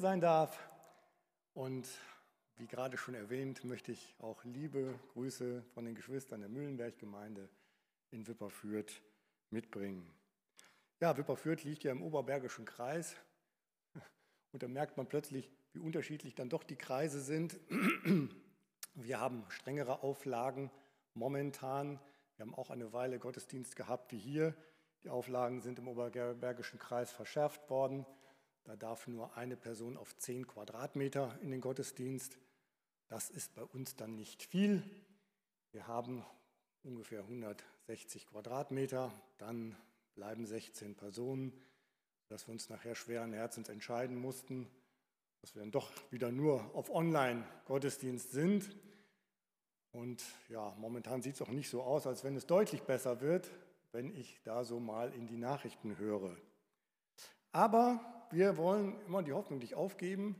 sein darf. Und wie gerade schon erwähnt, möchte ich auch liebe Grüße von den Geschwistern der Mühlenberg-Gemeinde in Wipperfürth mitbringen. Ja, Wipperfürth liegt ja im Oberbergischen Kreis. Und da merkt man plötzlich, wie unterschiedlich dann doch die Kreise sind. Wir haben strengere Auflagen momentan. Wir haben auch eine Weile Gottesdienst gehabt wie hier. Die Auflagen sind im Oberbergischen Kreis verschärft worden. Da darf nur eine Person auf 10 Quadratmeter in den Gottesdienst. Das ist bei uns dann nicht viel. Wir haben ungefähr 160 Quadratmeter, dann bleiben 16 Personen, dass wir uns nachher schweren Herzens entscheiden mussten, dass wir dann doch wieder nur auf Online-Gottesdienst sind. Und ja, momentan sieht es auch nicht so aus, als wenn es deutlich besser wird, wenn ich da so mal in die Nachrichten höre. Aber wir wollen immer die Hoffnung nicht aufgeben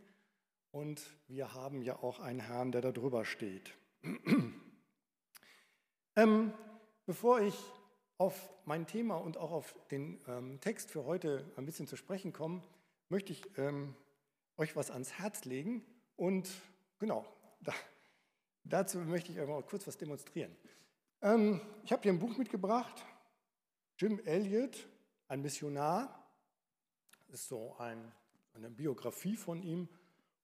und wir haben ja auch einen Herrn, der da drüber steht. ähm, bevor ich auf mein Thema und auch auf den ähm, Text für heute ein bisschen zu sprechen komme, möchte ich ähm, euch was ans Herz legen und genau, da, dazu möchte ich einmal kurz was demonstrieren. Ähm, ich habe hier ein Buch mitgebracht, Jim Elliot, ein Missionar, ist so ein, eine Biografie von ihm.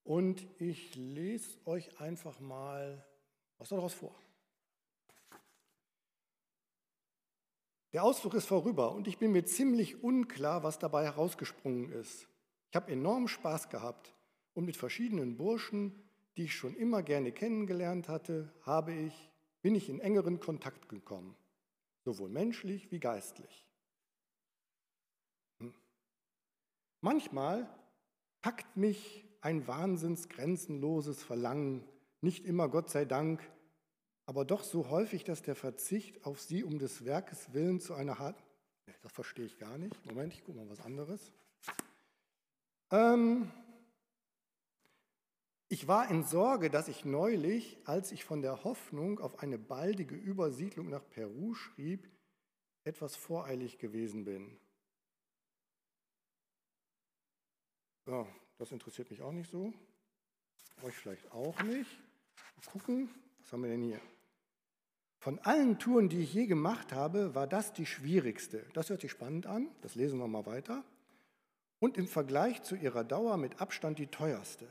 Und ich lese euch einfach mal was daraus vor. Der Ausflug ist vorüber und ich bin mir ziemlich unklar, was dabei herausgesprungen ist. Ich habe enorm Spaß gehabt und mit verschiedenen Burschen, die ich schon immer gerne kennengelernt hatte, habe ich, bin ich in engeren Kontakt gekommen, sowohl menschlich wie geistlich. Manchmal packt mich ein wahnsinns grenzenloses Verlangen, nicht immer Gott sei Dank, aber doch so häufig, dass der Verzicht auf sie um des Werkes willen zu einer harten... Das verstehe ich gar nicht. Moment, ich gucke mal was anderes. Ähm ich war in Sorge, dass ich neulich, als ich von der Hoffnung auf eine baldige Übersiedlung nach Peru schrieb, etwas voreilig gewesen bin. Ja, das interessiert mich auch nicht so. Euch vielleicht auch nicht. Mal gucken, was haben wir denn hier? Von allen Touren, die ich je gemacht habe, war das die schwierigste. Das hört sich spannend an, das lesen wir mal weiter. Und im Vergleich zu ihrer Dauer mit Abstand die teuerste.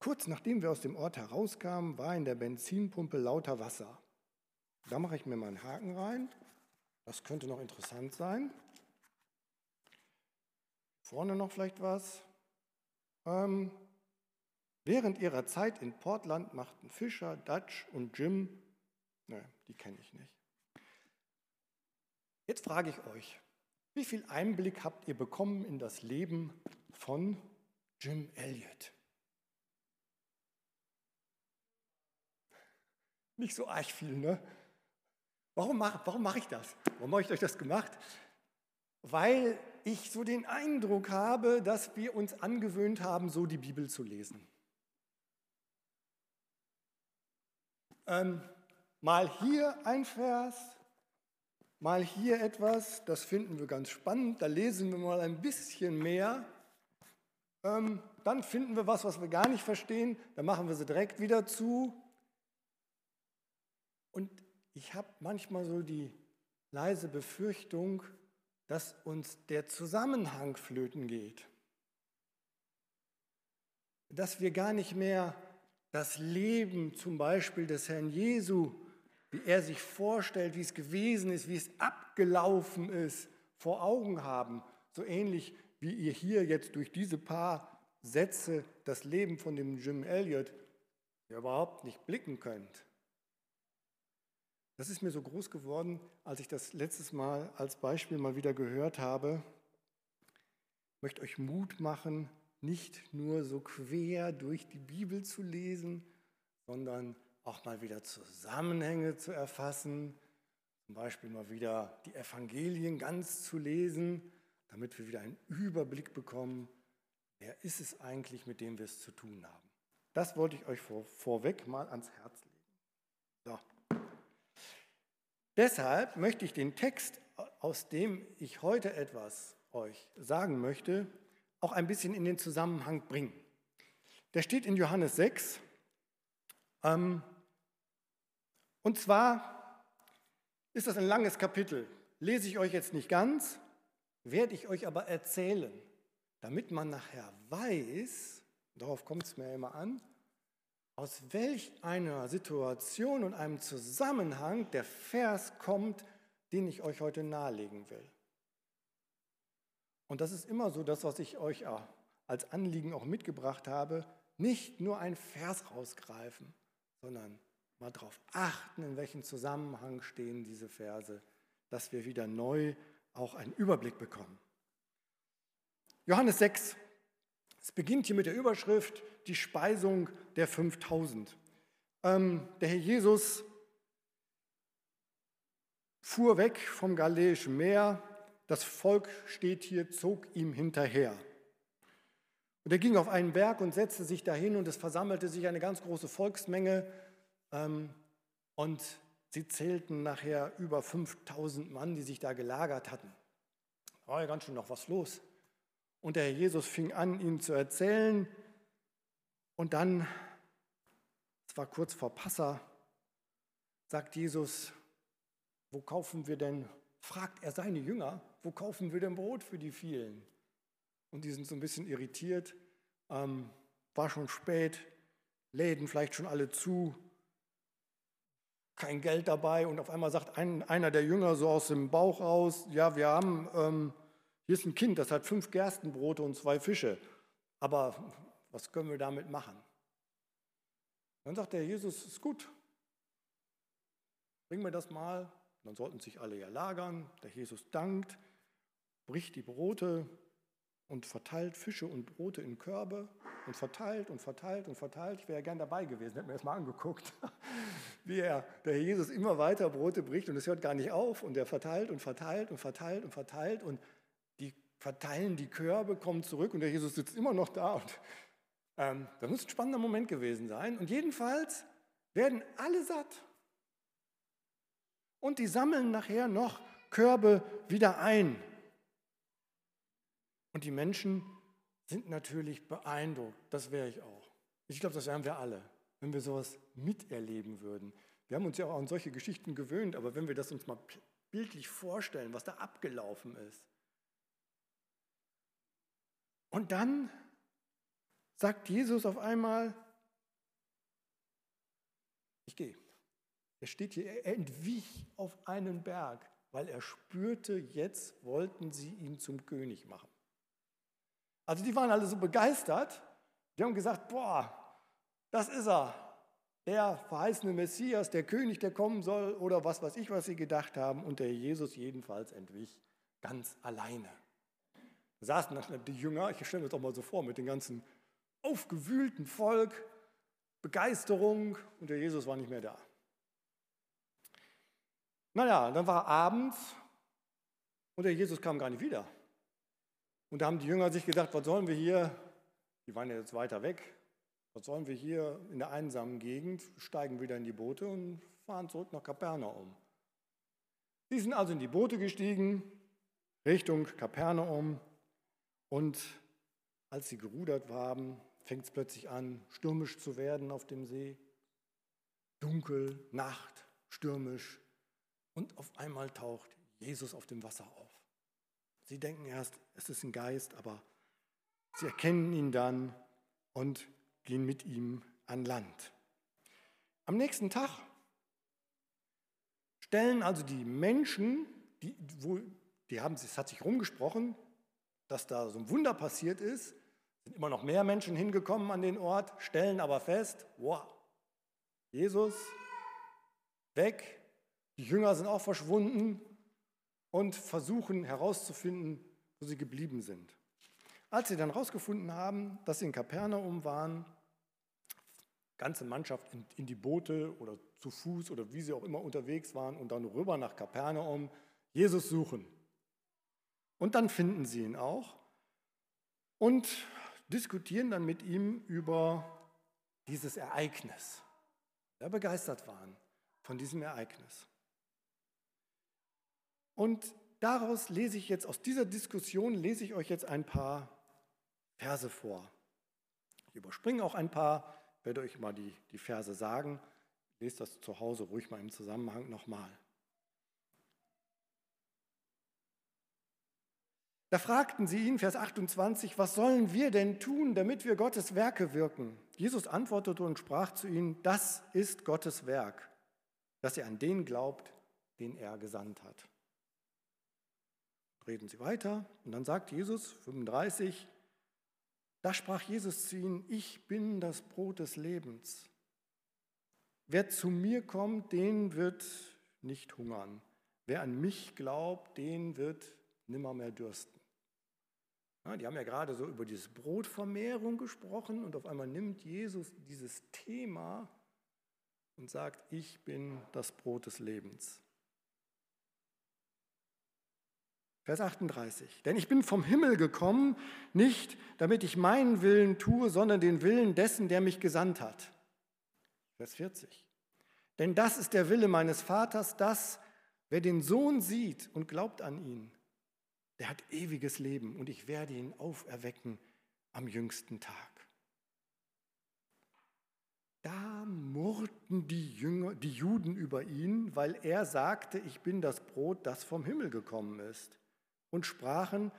Kurz nachdem wir aus dem Ort herauskamen, war in der Benzinpumpe lauter Wasser. Da mache ich mir mal einen Haken rein. Das könnte noch interessant sein. Vorne noch vielleicht was. Ähm, während ihrer Zeit in Portland machten Fischer, Dutch und Jim, ne, die kenne ich nicht. Jetzt frage ich euch, wie viel Einblick habt ihr bekommen in das Leben von Jim Elliot? Nicht so arg viel, ne? Warum mache warum mach ich das? Warum habe ich euch das gemacht? Weil ich so den Eindruck habe, dass wir uns angewöhnt haben, so die Bibel zu lesen. Ähm, mal hier ein Vers, mal hier etwas, das finden wir ganz spannend, da lesen wir mal ein bisschen mehr. Ähm, dann finden wir was, was wir gar nicht verstehen, dann machen wir sie direkt wieder zu. Und ich habe manchmal so die leise Befürchtung, dass uns der Zusammenhang flöten geht. Dass wir gar nicht mehr das Leben zum Beispiel des Herrn Jesu, wie er sich vorstellt, wie es gewesen ist, wie es abgelaufen ist, vor Augen haben. So ähnlich wie ihr hier jetzt durch diese paar Sätze das Leben von dem Jim Elliot überhaupt nicht blicken könnt. Das ist mir so groß geworden, als ich das letztes Mal als Beispiel mal wieder gehört habe. Ich möchte euch Mut machen, nicht nur so quer durch die Bibel zu lesen, sondern auch mal wieder Zusammenhänge zu erfassen, zum Beispiel mal wieder die Evangelien ganz zu lesen, damit wir wieder einen Überblick bekommen, wer ist es eigentlich, mit dem wir es zu tun haben. Das wollte ich euch vor, vorweg mal ans Herz legen. So. Deshalb möchte ich den Text, aus dem ich heute etwas euch sagen möchte, auch ein bisschen in den Zusammenhang bringen. Der steht in Johannes 6. Ähm, und zwar ist das ein langes Kapitel. Lese ich euch jetzt nicht ganz, werde ich euch aber erzählen, damit man nachher weiß, darauf kommt es mir immer an, aus welch einer Situation und einem Zusammenhang der Vers kommt, den ich euch heute nahelegen will. Und das ist immer so das, was ich euch als Anliegen auch mitgebracht habe, nicht nur ein Vers rausgreifen, sondern mal darauf achten, in welchem Zusammenhang stehen diese Verse, dass wir wieder neu auch einen Überblick bekommen. Johannes 6, es beginnt hier mit der Überschrift die Speisung der 5000. Ähm, der Herr Jesus fuhr weg vom Galiläischen Meer, das Volk steht hier, zog ihm hinterher. Und er ging auf einen Berg und setzte sich dahin und es versammelte sich eine ganz große Volksmenge ähm, und sie zählten nachher über 5000 Mann, die sich da gelagert hatten. Da war ja ganz schön noch was los. Und der Herr Jesus fing an, ihnen zu erzählen. Und dann, es war kurz vor Passa, sagt Jesus, wo kaufen wir denn, fragt er seine Jünger, wo kaufen wir denn Brot für die vielen? Und die sind so ein bisschen irritiert. Ähm, war schon spät, Läden vielleicht schon alle zu, kein Geld dabei. Und auf einmal sagt ein, einer der Jünger so aus dem Bauch raus, ja, wir haben, ähm, hier ist ein Kind, das hat fünf Gerstenbrote und zwei Fische. Aber was können wir damit machen? Dann sagt der Jesus, ist gut. Bring mir das mal. Dann sollten sich alle ja lagern. Der Jesus dankt, bricht die Brote und verteilt Fische und Brote in Körbe und verteilt und verteilt und verteilt. Ich wäre ja gern dabei gewesen, hätte mir das mal angeguckt, wie er, der Herr Jesus immer weiter Brote bricht und es hört gar nicht auf und er verteilt und verteilt und verteilt und verteilt und die verteilen die Körbe, kommen zurück und der Jesus sitzt immer noch da und ähm, das muss ein spannender Moment gewesen sein. Und jedenfalls werden alle satt. Und die sammeln nachher noch Körbe wieder ein. Und die Menschen sind natürlich beeindruckt. Das wäre ich auch. Ich glaube, das wären wir alle, wenn wir sowas miterleben würden. Wir haben uns ja auch an solche Geschichten gewöhnt, aber wenn wir das uns mal bildlich vorstellen, was da abgelaufen ist. Und dann sagt Jesus auf einmal, ich gehe. Er steht hier, er entwich auf einen Berg, weil er spürte, jetzt wollten sie ihn zum König machen. Also die waren alle so begeistert, die haben gesagt, boah, das ist er, der verheißene Messias, der König, der kommen soll oder was weiß ich, was sie gedacht haben. Und der Jesus jedenfalls entwich ganz alleine. Da saßen die Jünger, ich stelle mir das auch mal so vor, mit dem ganzen aufgewühlten Volk, Begeisterung und der Jesus war nicht mehr da. Naja, dann war abends und der Jesus kam gar nicht wieder. Und da haben die Jünger sich gedacht, was sollen wir hier, die waren ja jetzt weiter weg, was sollen wir hier in der einsamen Gegend, steigen wieder in die Boote und fahren zurück nach Kapernaum. Sie sind also in die Boote gestiegen, Richtung Kapernaum und als sie gerudert haben, fängt es plötzlich an, stürmisch zu werden auf dem See. Dunkel, Nacht, stürmisch. Und auf einmal taucht Jesus auf dem Wasser auf. Sie denken erst, es ist ein Geist, aber sie erkennen ihn dann und gehen mit ihm an Land. Am nächsten Tag stellen also die Menschen, die, wo, die haben, es hat sich rumgesprochen, dass da so ein Wunder passiert ist, sind immer noch mehr Menschen hingekommen an den Ort, stellen aber fest, wow, Jesus weg, die Jünger sind auch verschwunden, und versuchen herauszufinden, wo sie geblieben sind. Als sie dann herausgefunden haben, dass sie in Kapernaum waren, ganze Mannschaft in, in, die Boote oder zu Fuß oder wie sie auch immer unterwegs waren und dann rüber nach Kapernaum Jesus suchen. Und dann finden sie ihn auch und diskutieren dann mit ihm über dieses Ereignis. Sehr begeistert waren von diesem Ereignis. Und daraus lese ich jetzt, aus dieser Diskussion lese ich euch jetzt ein paar Verse vor. Ich überspringe auch ein paar, werde euch mal die, die Verse sagen. Lest das zu Hause ruhig mal im Zusammenhang nochmal. Da fragten sie ihn, Vers 28, was sollen wir denn tun, damit wir Gottes Werke wirken? Jesus antwortete und sprach zu ihnen, das ist Gottes Werk, dass ihr an den glaubt, den er gesandt hat. Reden sie weiter und dann sagt Jesus, 35, da sprach Jesus zu ihnen, ich bin das Brot des Lebens. Wer zu mir kommt, den wird nicht hungern. Wer an mich glaubt, den wird nimmermehr dürsten. Ja, die haben ja gerade so über diese Brotvermehrung gesprochen und auf einmal nimmt Jesus dieses Thema und sagt, ich bin das Brot des Lebens. Vers 38. Denn ich bin vom Himmel gekommen, nicht damit ich meinen Willen tue, sondern den Willen dessen, der mich gesandt hat. Vers 40. Denn das ist der Wille meines Vaters, dass wer den Sohn sieht und glaubt an ihn, der hat ewiges Leben und ich werde ihn auferwecken am jüngsten Tag. Da murrten die, Jünger, die Juden über ihn, weil er sagte, ich bin das Brot, das vom Himmel gekommen ist. Und sprachen,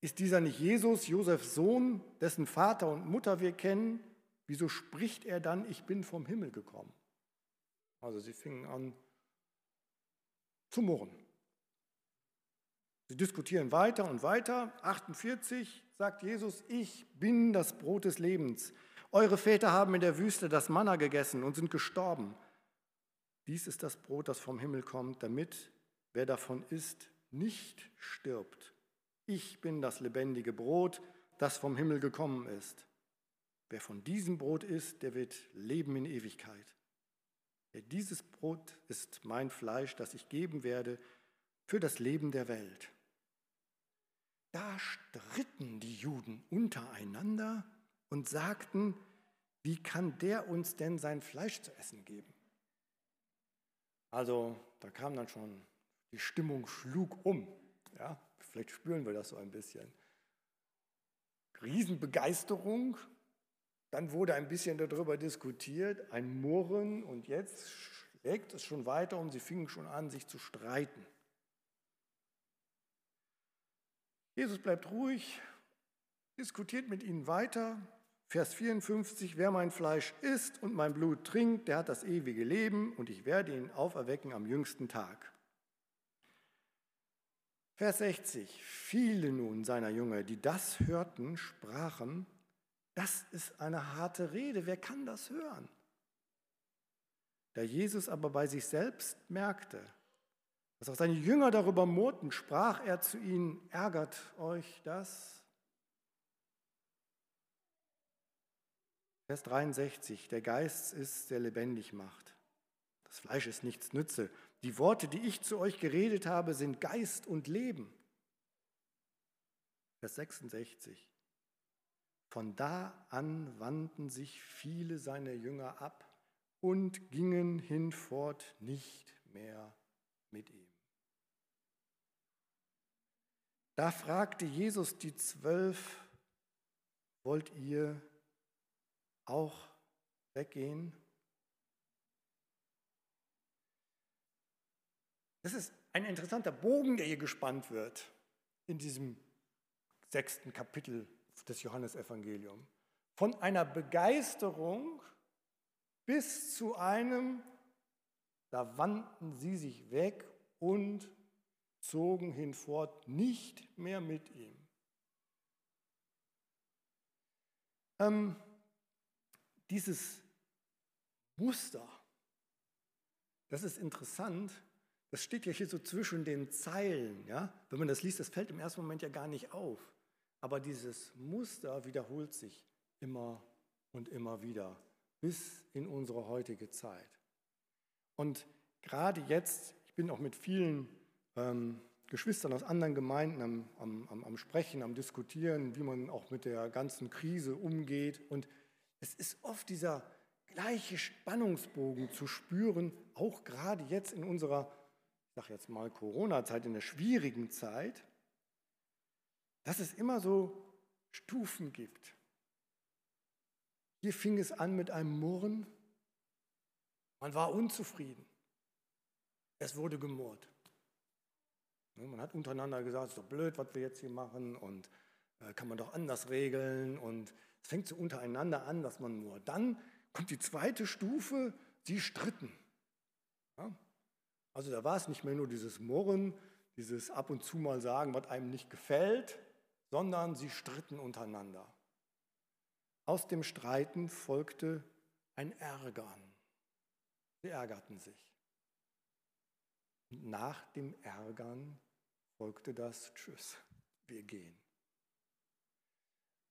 ist dieser nicht Jesus, Josefs Sohn, dessen Vater und Mutter wir kennen? Wieso spricht er dann, ich bin vom Himmel gekommen? Also sie fingen an zu murren. Sie diskutieren weiter und weiter. 48 sagt Jesus, ich bin das Brot des Lebens. Eure Väter haben in der Wüste das Manna gegessen und sind gestorben. Dies ist das Brot, das vom Himmel kommt, damit wer davon isst, nicht stirbt. Ich bin das lebendige Brot, das vom Himmel gekommen ist. Wer von diesem Brot isst, der wird leben in Ewigkeit. Dieses Brot ist mein Fleisch, das ich geben werde für das Leben der Welt. Da stritten die Juden untereinander und sagten, wie kann der uns denn sein Fleisch zu essen geben? Also da kam dann schon, die Stimmung schlug um. Ja, vielleicht spüren wir das so ein bisschen. Riesenbegeisterung, dann wurde ein bisschen darüber diskutiert, ein Murren und jetzt schlägt es schon weiter und sie fingen schon an, sich zu streiten. Jesus bleibt ruhig, diskutiert mit ihnen weiter. Vers 54, wer mein Fleisch isst und mein Blut trinkt, der hat das ewige Leben und ich werde ihn auferwecken am jüngsten Tag. Vers 60, viele nun seiner Jünger, die das hörten, sprachen, das ist eine harte Rede, wer kann das hören? Da Jesus aber bei sich selbst merkte, als auch seine Jünger darüber murrten, sprach er zu ihnen, ärgert euch das? Vers 63, der Geist ist, der lebendig macht. Das Fleisch ist nichts nütze. Die Worte, die ich zu euch geredet habe, sind Geist und Leben. Vers 66. Von da an wandten sich viele seiner Jünger ab und gingen hinfort nicht mehr mit ihm. Da fragte Jesus die Zwölf, wollt ihr auch weggehen? Das ist ein interessanter Bogen, der hier gespannt wird in diesem sechsten Kapitel des Johannesevangeliums. Von einer Begeisterung bis zu einem, da wandten sie sich weg und zogen hinfort nicht mehr mit ihm. Ähm, dieses Muster, das ist interessant, das steht ja hier so zwischen den Zeilen. Ja? Wenn man das liest, das fällt im ersten Moment ja gar nicht auf. Aber dieses Muster wiederholt sich immer und immer wieder bis in unsere heutige Zeit. Und gerade jetzt, ich bin auch mit vielen ähm, Geschwistern aus anderen Gemeinden am, am, am Sprechen, am Diskutieren, wie man auch mit der ganzen Krise umgeht. Und es ist oft dieser gleiche Spannungsbogen zu spüren, auch gerade jetzt in unserer, ich sage jetzt mal Corona-Zeit, in der schwierigen Zeit, dass es immer so Stufen gibt. Hier fing es an mit einem Murren. Man war unzufrieden. Es wurde gemurrt. Ne, man hat untereinander gesagt, es ist doch blöd, was wir jetzt hier machen und äh, kann man doch anders regeln. Und es fängt so untereinander an, dass man nur. Dann kommt die zweite Stufe, sie stritten. Also da war es nicht mehr nur dieses Murren, dieses ab und zu mal sagen, was einem nicht gefällt, sondern sie stritten untereinander. Aus dem Streiten folgte ein Ärgern. Sie ärgerten sich. nach dem Ärgern folgte das Tschüss, wir gehen.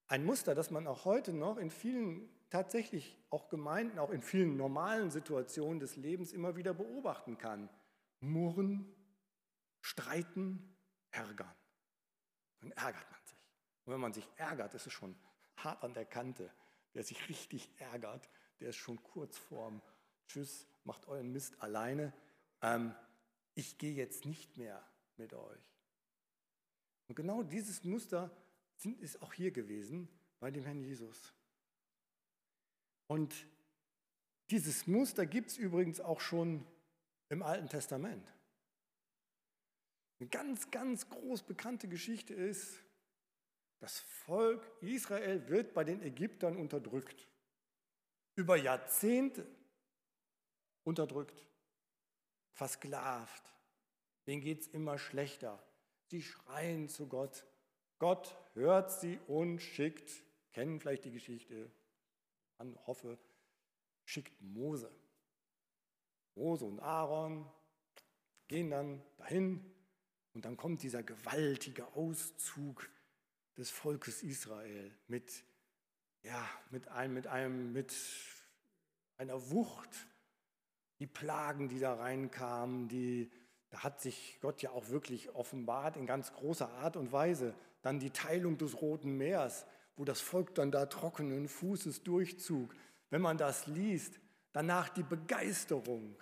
Ein Muster, das man auch heute noch in vielen tatsächlich auch Gemeinden, auch in vielen normalen Situationen des Lebens immer wieder beobachten kann. Murren, streiten, ärgern. Dann ärgert man sich. Und wenn man sich ärgert, ist es schon hart an der Kante. Wer sich richtig ärgert, der ist schon kurz vorm Tschüss, macht euren Mist alleine. Ähm, ich gehe jetzt nicht mehr mit euch. Und genau dieses Muster ist auch hier gewesen bei dem Herrn Jesus. Und dieses Muster gibt es übrigens auch schon im Alten Testament. Eine ganz, ganz groß bekannte Geschichte ist, das Volk Israel wird bei den Ägyptern unterdrückt. Über Jahrzehnte unterdrückt, versklavt. Denen geht es immer schlechter. Sie schreien zu Gott. Gott hört sie und schickt, kennen vielleicht die Geschichte, an, hoffe, schickt Mose. Mose und Aaron gehen dann dahin und dann kommt dieser gewaltige Auszug des Volkes Israel mit, ja, mit, einem, mit, einem, mit einer Wucht, die Plagen, die da reinkamen, die, da hat sich Gott ja auch wirklich offenbart in ganz großer Art und Weise. Dann die Teilung des Roten Meers, wo das Volk dann da trockenen Fußes durchzog. Wenn man das liest, danach die Begeisterung.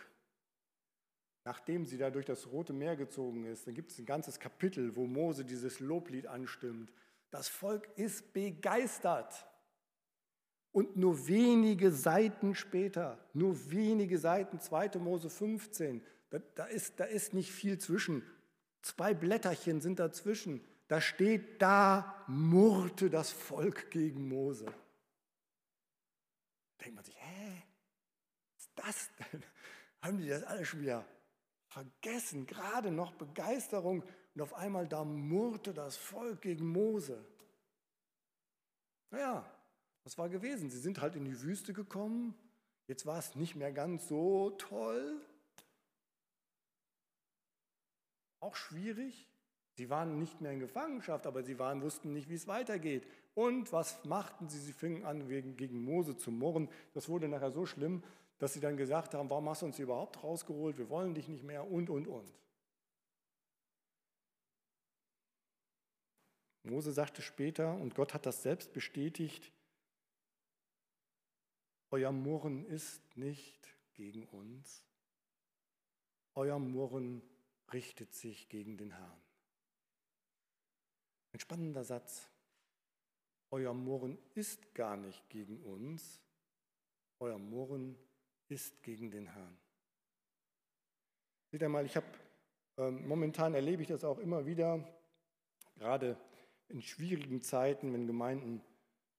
Nachdem sie da durch das Rote Meer gezogen ist, dann gibt es ein ganzes Kapitel, wo Mose dieses Loblied anstimmt. Das Volk ist begeistert. Und nur wenige Seiten später, nur wenige Seiten, 2. Mose 15, da, da, ist, da ist nicht viel zwischen. Zwei Blätterchen sind dazwischen. Da steht, da murrte das Volk gegen Mose. Denkt man sich, hä, was ist das denn? Haben die das alle schon wieder vergessen? Gerade noch Begeisterung und auf einmal da murrte das Volk gegen Mose. Naja, was war gewesen? Sie sind halt in die Wüste gekommen. Jetzt war es nicht mehr ganz so toll. Auch schwierig. Sie waren nicht mehr in Gefangenschaft, aber sie waren, wussten nicht, wie es weitergeht. Und was machten sie? Sie fingen an, gegen Mose zu murren. Das wurde nachher so schlimm, dass sie dann gesagt haben, warum hast du uns überhaupt rausgeholt? Wir wollen dich nicht mehr und, und, und. Mose sagte später, und Gott hat das selbst bestätigt, euer Murren ist nicht gegen uns, euer Murren richtet sich gegen den Herrn. Ein spannender Satz. Euer Murren ist gar nicht gegen uns, euer Murren ist gegen den Herrn. Seht einmal, ich habe ähm, momentan erlebe ich das auch immer wieder, gerade in schwierigen Zeiten, wenn Gemeinden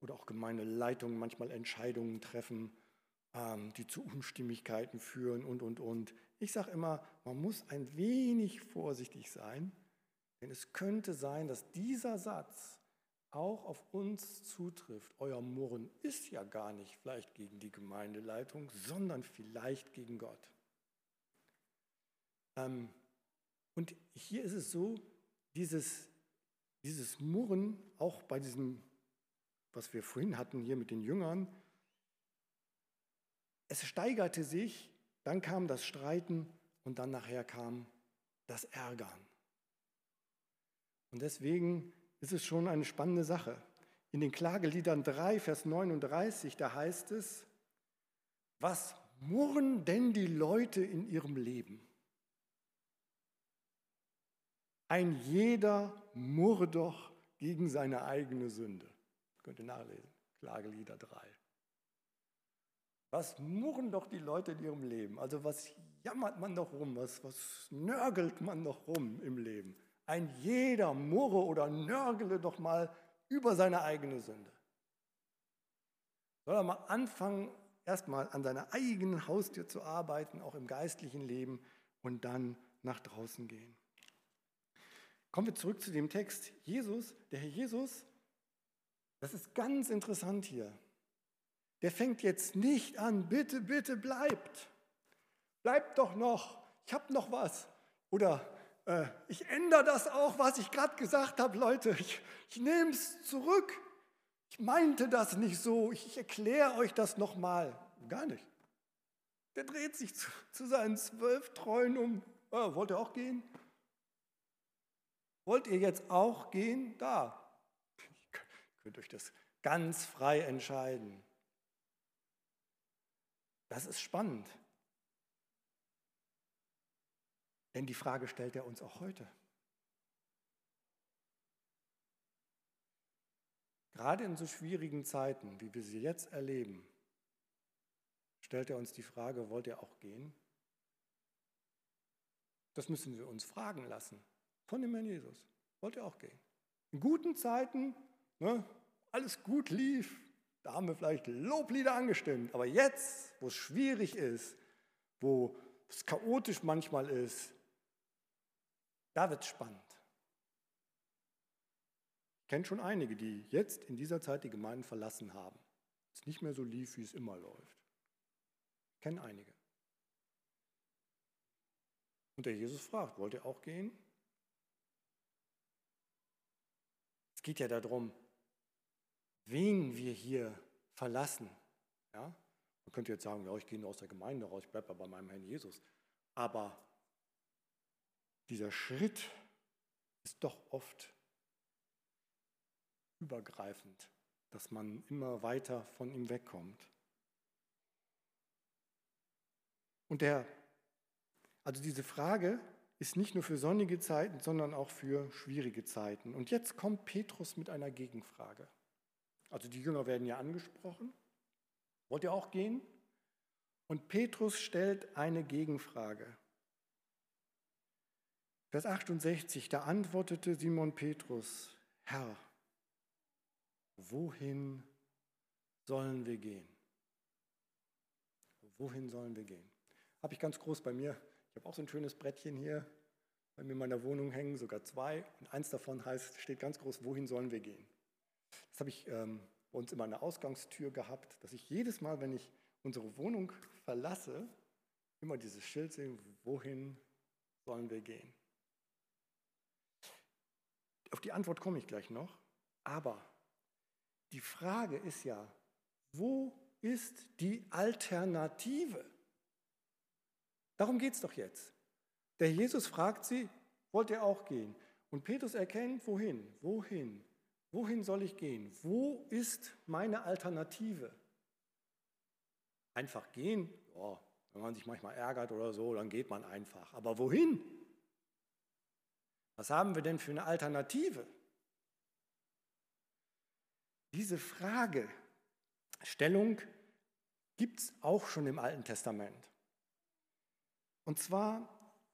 oder auch Gemeindeleitungen manchmal Entscheidungen treffen, ähm, die zu Unstimmigkeiten führen und, und, und. Ich sage immer, man muss ein wenig vorsichtig sein, denn es könnte sein, dass dieser Satz auch auf uns zutrifft. Euer Murren ist ja gar nicht vielleicht gegen die Gemeindeleitung, sondern vielleicht gegen Gott. Ähm, und hier ist es so, dieses, dieses Murren, auch bei diesem was wir vorhin hatten hier mit den Jüngern, es steigerte sich, dann kam das Streiten und dann nachher kam das Ärgern. Und deswegen ist es schon eine spannende Sache. In den Klageliedern 3, Vers 39, da heißt es, was murren denn die Leute in ihrem Leben? Ein jeder murre doch gegen seine eigene Sünde. Könnt ihr nachlesen. Klagelieder 3. Was murren doch die Leute in ihrem Leben? Also was jammert man doch rum? Was, was nörgelt man doch rum im Leben? Ein jeder murre oder nörgele doch mal über seine eigene Sünde. Soll er mal anfangen, erstmal an seiner eigenen Haustür zu arbeiten, auch im geistlichen Leben, und dann nach draußen gehen. Kommen wir zurück zu dem Text. Jesus, der Herr Jesus, das ist ganz interessant hier. Der fängt jetzt nicht an, bitte, bitte bleibt. Bleibt doch noch, ich habe noch was. Oder äh, ich ändere das auch, was ich gerade gesagt habe, Leute. Ich, ich nehme es zurück. Ich meinte das nicht so. Ich, ich erkläre euch das nochmal. Gar nicht. Der dreht sich zu, zu seinen zwölf Treuen um. Oh, wollt ihr auch gehen? Wollt ihr jetzt auch gehen? Da. Ihr könnt euch das ganz frei entscheiden. Das ist spannend. Denn die Frage stellt er uns auch heute. Gerade in so schwierigen Zeiten, wie wir sie jetzt erleben, stellt er uns die Frage, wollt ihr auch gehen? Das müssen wir uns fragen lassen von dem Herrn Jesus. Wollt ihr auch gehen? In guten Zeiten, ne, alles gut lief, da haben wir vielleicht Loblieder angestimmt. Aber jetzt, wo es schwierig ist, wo es chaotisch manchmal ist, da wird es spannend. Ich kenne schon einige, die jetzt in dieser Zeit die Gemeinden verlassen haben. Es nicht mehr so lief, wie es immer läuft. Ich kenne einige. Und der Jesus fragt, wollt ihr auch gehen? Es geht ja darum, wen wir hier verlassen. Ja? Man könnte jetzt sagen, ja, ich gehe nur aus der Gemeinde raus, ich bleibe bei meinem Herrn Jesus. Aber dieser Schritt ist doch oft übergreifend, dass man immer weiter von ihm wegkommt. Und der, also diese Frage ist nicht nur für sonnige Zeiten, sondern auch für schwierige Zeiten. Und jetzt kommt Petrus mit einer Gegenfrage. Also die Jünger werden ja angesprochen. Wollt ihr auch gehen? Und Petrus stellt eine Gegenfrage. Vers 68, da antwortete Simon Petrus, Herr, wohin sollen wir gehen? Wohin sollen wir gehen? Habe ich ganz groß bei mir. Ich habe auch so ein schönes Brettchen hier bei mir in meiner Wohnung hängen, sogar zwei. Und eins davon heißt, steht ganz groß, wohin sollen wir gehen? Das habe ich ähm, bei uns immer eine Ausgangstür gehabt, dass ich jedes Mal, wenn ich unsere Wohnung verlasse, immer dieses Schild sehe, wohin sollen wir gehen? Auf die Antwort komme ich gleich noch. Aber die Frage ist ja, wo ist die Alternative? Darum geht es doch jetzt. Der Jesus fragt sie, wollt ihr auch gehen? Und Petrus erkennt, wohin? Wohin? Wohin soll ich gehen? Wo ist meine Alternative? Einfach gehen? Ja, wenn man sich manchmal ärgert oder so, dann geht man einfach. Aber wohin? Was haben wir denn für eine Alternative? Diese Fragestellung gibt es auch schon im Alten Testament. Und zwar,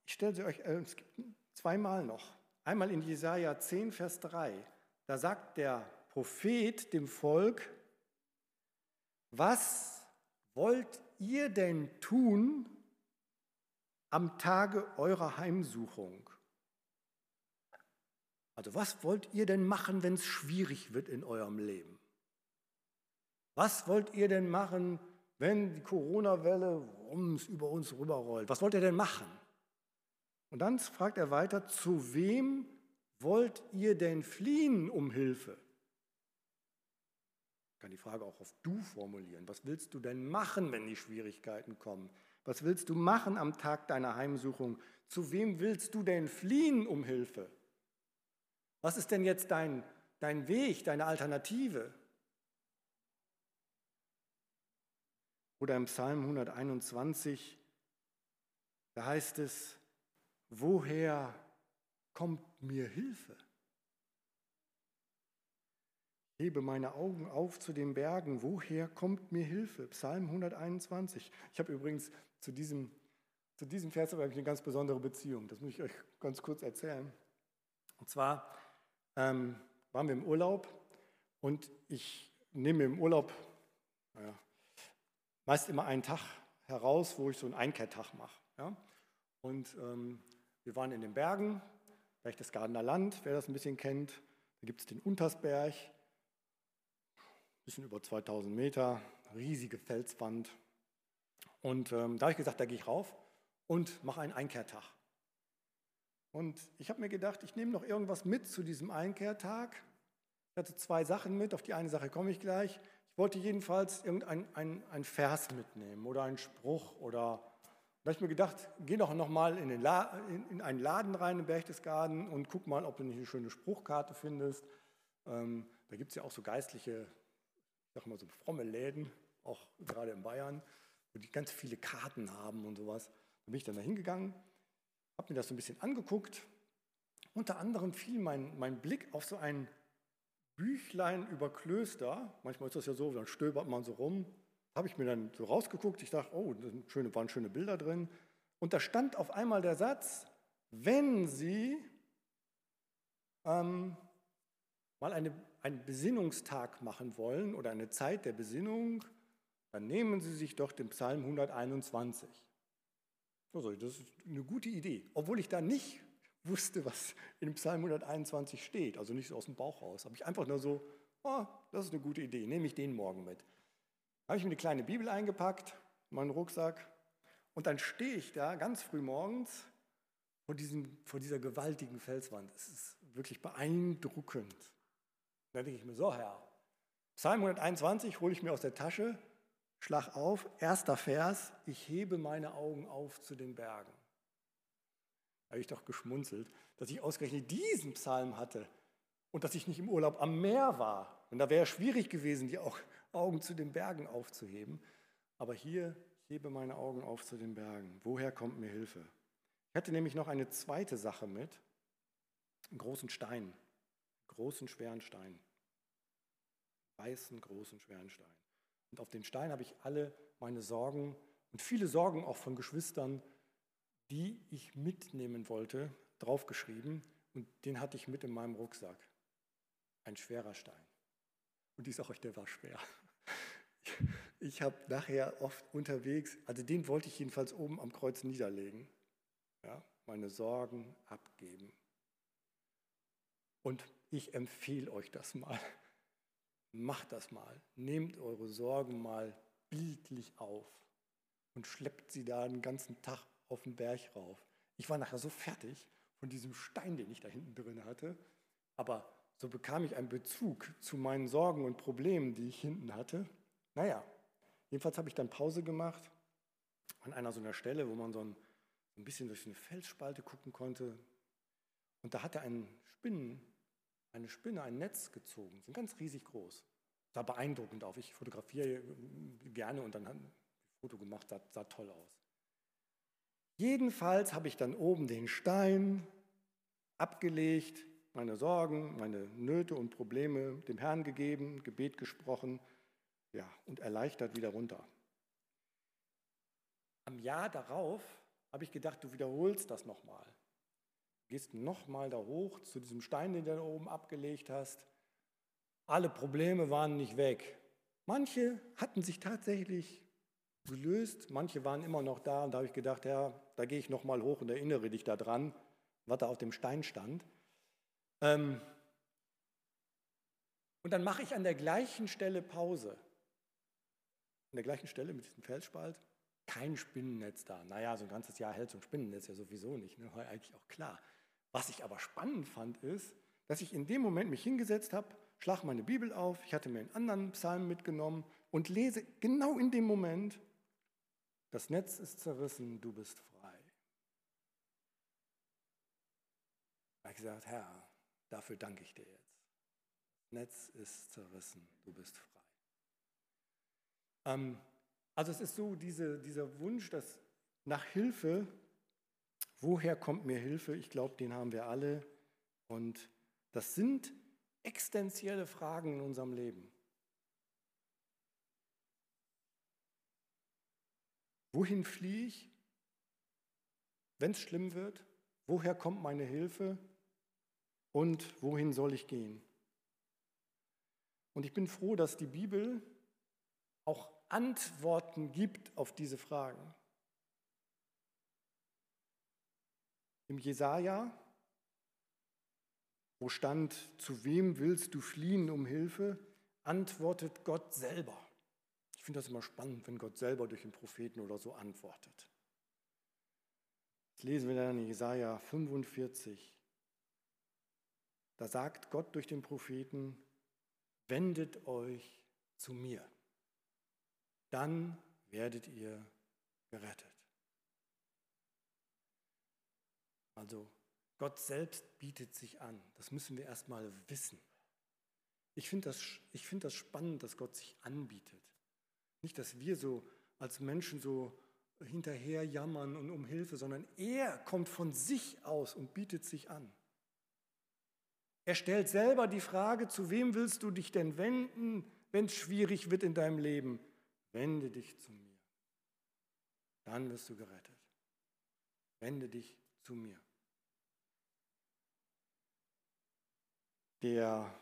ich stelle sie euch äh, es gibt zweimal noch. Einmal in Jesaja 10, Vers 3. Da sagt der Prophet dem Volk, was wollt ihr denn tun am Tage eurer Heimsuchung? Also was wollt ihr denn machen, wenn es schwierig wird in eurem Leben? Was wollt ihr denn machen, wenn die Corona-Welle über uns rüberrollt? Was wollt ihr denn machen? Und dann fragt er weiter, zu wem wollt ihr denn fliehen um Hilfe? Ich kann die Frage auch auf du formulieren. Was willst du denn machen, wenn die Schwierigkeiten kommen? Was willst du machen am Tag deiner Heimsuchung? Zu wem willst du denn fliehen um Hilfe? Was ist denn jetzt dein, dein Weg, deine Alternative? Oder im Psalm 121, da heißt es, woher kommt mir Hilfe? hebe meine Augen auf zu den Bergen, woher kommt mir Hilfe? Psalm 121. Ich habe übrigens zu diesem, zu diesem Vers eine ganz besondere Beziehung. Das muss ich euch ganz kurz erzählen. Und zwar ähm, waren wir im Urlaub und ich nehme im Urlaub naja, meist immer einen Tag heraus, wo ich so einen Einkehrtag mache. Ja? Und ähm, wir waren in den Bergen, Berchtesgadener Land, wer das ein bisschen kennt. Da gibt es den Untersberg, bisschen über 2000 Meter, riesige Felswand. Und ähm, da habe ich gesagt, da gehe ich rauf und mache einen Einkehrtag. Und ich habe mir gedacht, ich nehme noch irgendwas mit zu diesem Einkehrtag. Ich hatte zwei Sachen mit, auf die eine Sache komme ich gleich. Ich wollte jedenfalls irgendein ein, ein Vers mitnehmen oder einen Spruch oder da habe ich mir gedacht, geh doch nochmal in, in, in einen Laden rein in Berchtesgaden und guck mal, ob du nicht eine schöne Spruchkarte findest. Ähm, da gibt es ja auch so geistliche sag mal so fromme Läden, auch gerade in Bayern, wo die ganz viele Karten haben und sowas. Da bin ich dann da hingegangen, habe mir das so ein bisschen angeguckt. Unter anderem fiel mein, mein Blick auf so ein Büchlein über Klöster. Manchmal ist das ja so, dann stöbert man so rum. Habe ich mir dann so rausgeguckt. Ich dachte, oh, da schöne, waren schöne Bilder drin. Und da stand auf einmal der Satz, wenn Sie ähm, mal eine einen Besinnungstag machen wollen oder eine Zeit der Besinnung, dann nehmen Sie sich doch den Psalm 121. Also, das ist eine gute Idee, obwohl ich da nicht wusste, was in Psalm 121 steht, also nicht so aus dem Bauch raus. Habe ich einfach nur so, oh, das ist eine gute Idee, nehme ich den morgen mit. Habe ich mir eine kleine Bibel eingepackt, meinen Rucksack, und dann stehe ich da ganz früh morgens vor, diesem, vor dieser gewaltigen Felswand. Es ist wirklich beeindruckend. Dann denke ich mir, so Herr, Psalm 121 hole ich mir aus der Tasche, schlag auf, erster Vers, ich hebe meine Augen auf zu den Bergen. Da habe ich doch geschmunzelt, dass ich ausgerechnet diesen Psalm hatte und dass ich nicht im Urlaub am Meer war. Und da wäre es schwierig gewesen, die Augen zu den Bergen aufzuheben. Aber hier, ich hebe meine Augen auf zu den Bergen. Woher kommt mir Hilfe? Ich hatte nämlich noch eine zweite Sache mit, einen großen Stein großen, schweren Stein. Weißen, großen, schweren Stein. Und auf den Stein habe ich alle meine Sorgen und viele Sorgen auch von Geschwistern, die ich mitnehmen wollte, draufgeschrieben. Und den hatte ich mit in meinem Rucksack. Ein schwerer Stein. Und ich sage euch, der war schwer. Ich habe nachher oft unterwegs, also den wollte ich jedenfalls oben am Kreuz niederlegen. Ja, meine Sorgen abgeben. Und ich empfehle euch das mal. Macht das mal. Nehmt eure Sorgen mal bildlich auf und schleppt sie da den ganzen Tag auf den Berg rauf. Ich war nachher so fertig von diesem Stein, den ich da hinten drin hatte, aber so bekam ich einen Bezug zu meinen Sorgen und Problemen, die ich hinten hatte. Naja, jedenfalls habe ich dann Pause gemacht an einer so einer Stelle, wo man so ein, bisschen durch eine Felsspalte gucken konnte. Und da hatte ein Spinnen, eine Spinne ein Netz gezogen, sind ganz riesig groß. Sah beeindruckend auf. Ich fotografiere gerne und dann ich ein Foto gemacht, sah, sah toll aus. Jedenfalls habe ich dann oben den Stein abgelegt, meine Sorgen, meine Nöte und Probleme dem Herrn gegeben, Gebet gesprochen, ja, und erleichtert wieder runter. Am Jahr darauf habe ich gedacht, du wiederholst das nochmal gehst nochmal da hoch zu diesem Stein, den du da oben abgelegt hast. Alle Probleme waren nicht weg. Manche hatten sich tatsächlich gelöst, manche waren immer noch da. Und da habe ich gedacht, ja, da gehe ich nochmal hoch und erinnere dich daran, was da auf dem Stein stand. Ähm und dann mache ich an der gleichen Stelle Pause. An der gleichen Stelle mit diesem Felsspalt. Kein Spinnennetz da. Naja, so ein ganzes Jahr hält so ein Spinnennetz ja sowieso nicht. Ne? War eigentlich auch klar. Was ich aber spannend fand, ist, dass ich in dem Moment mich hingesetzt habe, schlag meine Bibel auf, ich hatte mir einen anderen Psalm mitgenommen und lese genau in dem Moment, das Netz ist zerrissen, du bist frei. Da habe ich gesagt, Herr, dafür danke ich dir jetzt. Netz ist zerrissen, du bist frei. Ähm, also es ist so diese, dieser Wunsch, dass nach Hilfe Woher kommt mir Hilfe? Ich glaube, den haben wir alle. Und das sind existenzielle Fragen in unserem Leben. Wohin fliehe ich, wenn es schlimm wird? Woher kommt meine Hilfe? Und wohin soll ich gehen? Und ich bin froh, dass die Bibel auch Antworten gibt auf diese Fragen. Im Jesaja, wo stand, zu wem willst du fliehen um Hilfe, antwortet Gott selber. Ich finde das immer spannend, wenn Gott selber durch den Propheten oder so antwortet. Das lesen wir dann in Jesaja 45. Da sagt Gott durch den Propheten: Wendet euch zu mir, dann werdet ihr gerettet. Also Gott selbst bietet sich an. Das müssen wir erstmal wissen. Ich finde das, find das spannend, dass Gott sich anbietet. Nicht, dass wir so als Menschen so hinterher jammern und um Hilfe, sondern er kommt von sich aus und bietet sich an. Er stellt selber die Frage, zu wem willst du dich denn wenden, wenn es schwierig wird in deinem Leben? Wende dich zu mir. Dann wirst du gerettet. Wende dich zu mir. Der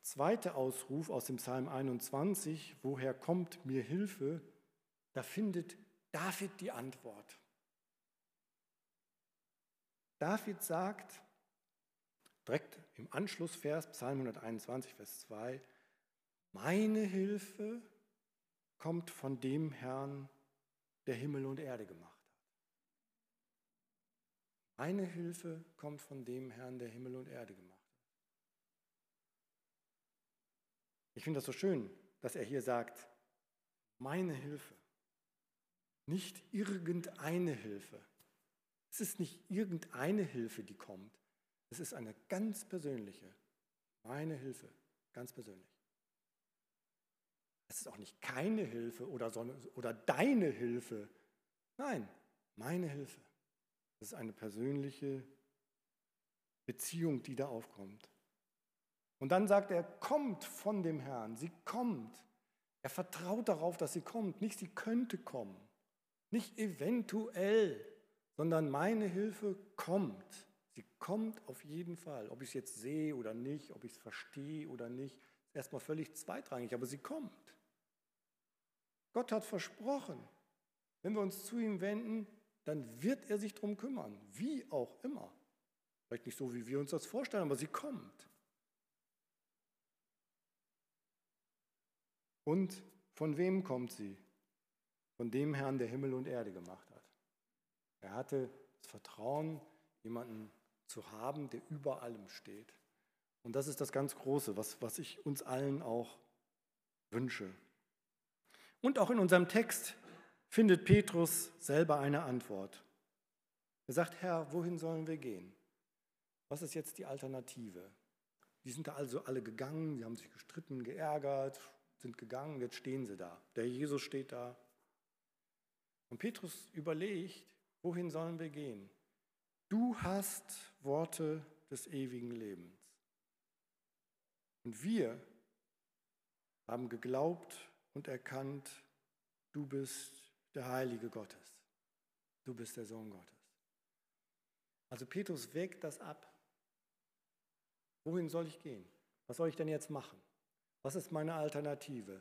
zweite Ausruf aus dem Psalm 21, woher kommt mir Hilfe, da findet David die Antwort. David sagt, direkt im Anschlussvers, Psalm 121, Vers 2, meine Hilfe kommt von dem Herrn, der Himmel und Erde gemacht hat. Meine Hilfe kommt von dem Herrn, der Himmel und Erde gemacht hat. Ich finde das so schön, dass er hier sagt, meine Hilfe, nicht irgendeine Hilfe. Es ist nicht irgendeine Hilfe, die kommt. Es ist eine ganz persönliche, meine Hilfe, ganz persönlich. Es ist auch nicht keine Hilfe oder, so, oder deine Hilfe. Nein, meine Hilfe. Es ist eine persönliche Beziehung, die da aufkommt. Und dann sagt er, kommt von dem Herrn, sie kommt. Er vertraut darauf, dass sie kommt, nicht sie könnte kommen, nicht eventuell, sondern meine Hilfe kommt. Sie kommt auf jeden Fall. Ob ich es jetzt sehe oder nicht, ob ich es verstehe oder nicht, ist erstmal völlig zweitrangig, aber sie kommt. Gott hat versprochen, wenn wir uns zu ihm wenden, dann wird er sich darum kümmern, wie auch immer. Vielleicht nicht so, wie wir uns das vorstellen, aber sie kommt. Und von wem kommt sie? Von dem Herrn, der Himmel und Erde gemacht hat. Er hatte das Vertrauen, jemanden zu haben, der über allem steht. Und das ist das ganz Große, was, was ich uns allen auch wünsche. Und auch in unserem Text findet Petrus selber eine Antwort. Er sagt, Herr, wohin sollen wir gehen? Was ist jetzt die Alternative? Die sind da also alle gegangen, sie haben sich gestritten, geärgert, sind gegangen, jetzt stehen sie da. Der Jesus steht da. Und Petrus überlegt, wohin sollen wir gehen? Du hast Worte des ewigen Lebens. Und wir haben geglaubt und erkannt, du bist der Heilige Gottes. Du bist der Sohn Gottes. Also Petrus wägt das ab. Wohin soll ich gehen? Was soll ich denn jetzt machen? Was ist meine Alternative?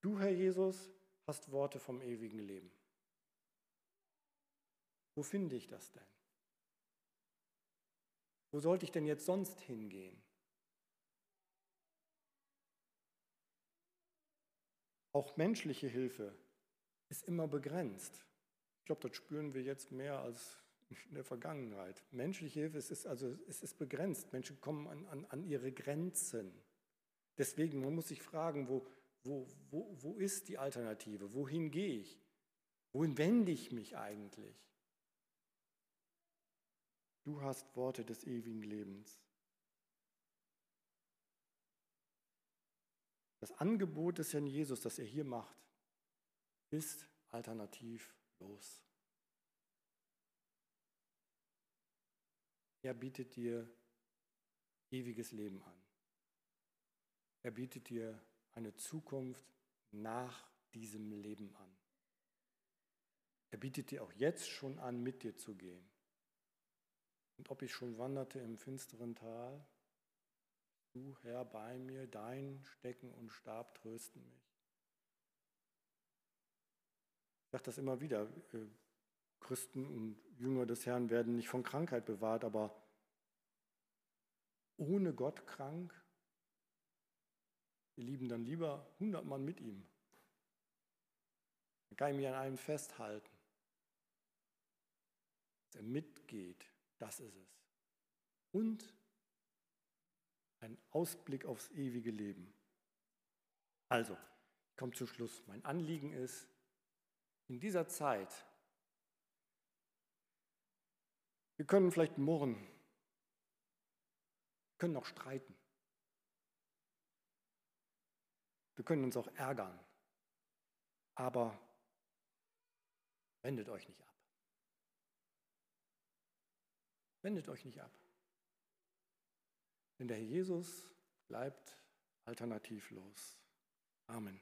Du, Herr Jesus, hast Worte vom ewigen Leben. Wo finde ich das denn? Wo sollte ich denn jetzt sonst hingehen? Auch menschliche Hilfe ist immer begrenzt. Ich glaube, das spüren wir jetzt mehr als in der Vergangenheit. Menschliche Hilfe ist, also, es ist begrenzt. Menschen kommen an, an, an ihre Grenzen. Deswegen, man muss sich fragen, wo, wo, wo, wo ist die Alternative? Wohin gehe ich? Wohin wende ich mich eigentlich? Du hast Worte des ewigen Lebens. Das Angebot des Herrn Jesus, das er hier macht, ist alternativlos. Er bietet dir ewiges Leben an. Er bietet dir eine Zukunft nach diesem Leben an. Er bietet dir auch jetzt schon an, mit dir zu gehen. Und ob ich schon wanderte im finsteren Tal, du Herr bei mir, dein Stecken und Stab trösten mich. Ich sage das immer wieder, äh, Christen und Jünger des Herrn werden nicht von Krankheit bewahrt, aber ohne Gott krank, wir lieben dann lieber hundertmal mit ihm. Dann kann ich mich an einem festhalten. Dass er mitgeht, das ist es. Und ein Ausblick aufs ewige Leben. Also, ich komme zum Schluss. Mein Anliegen ist, in dieser Zeit, wir können vielleicht murren, können auch streiten, wir können uns auch ärgern, aber wendet euch nicht ab. Wendet euch nicht ab. Denn der Herr Jesus bleibt alternativlos. Amen.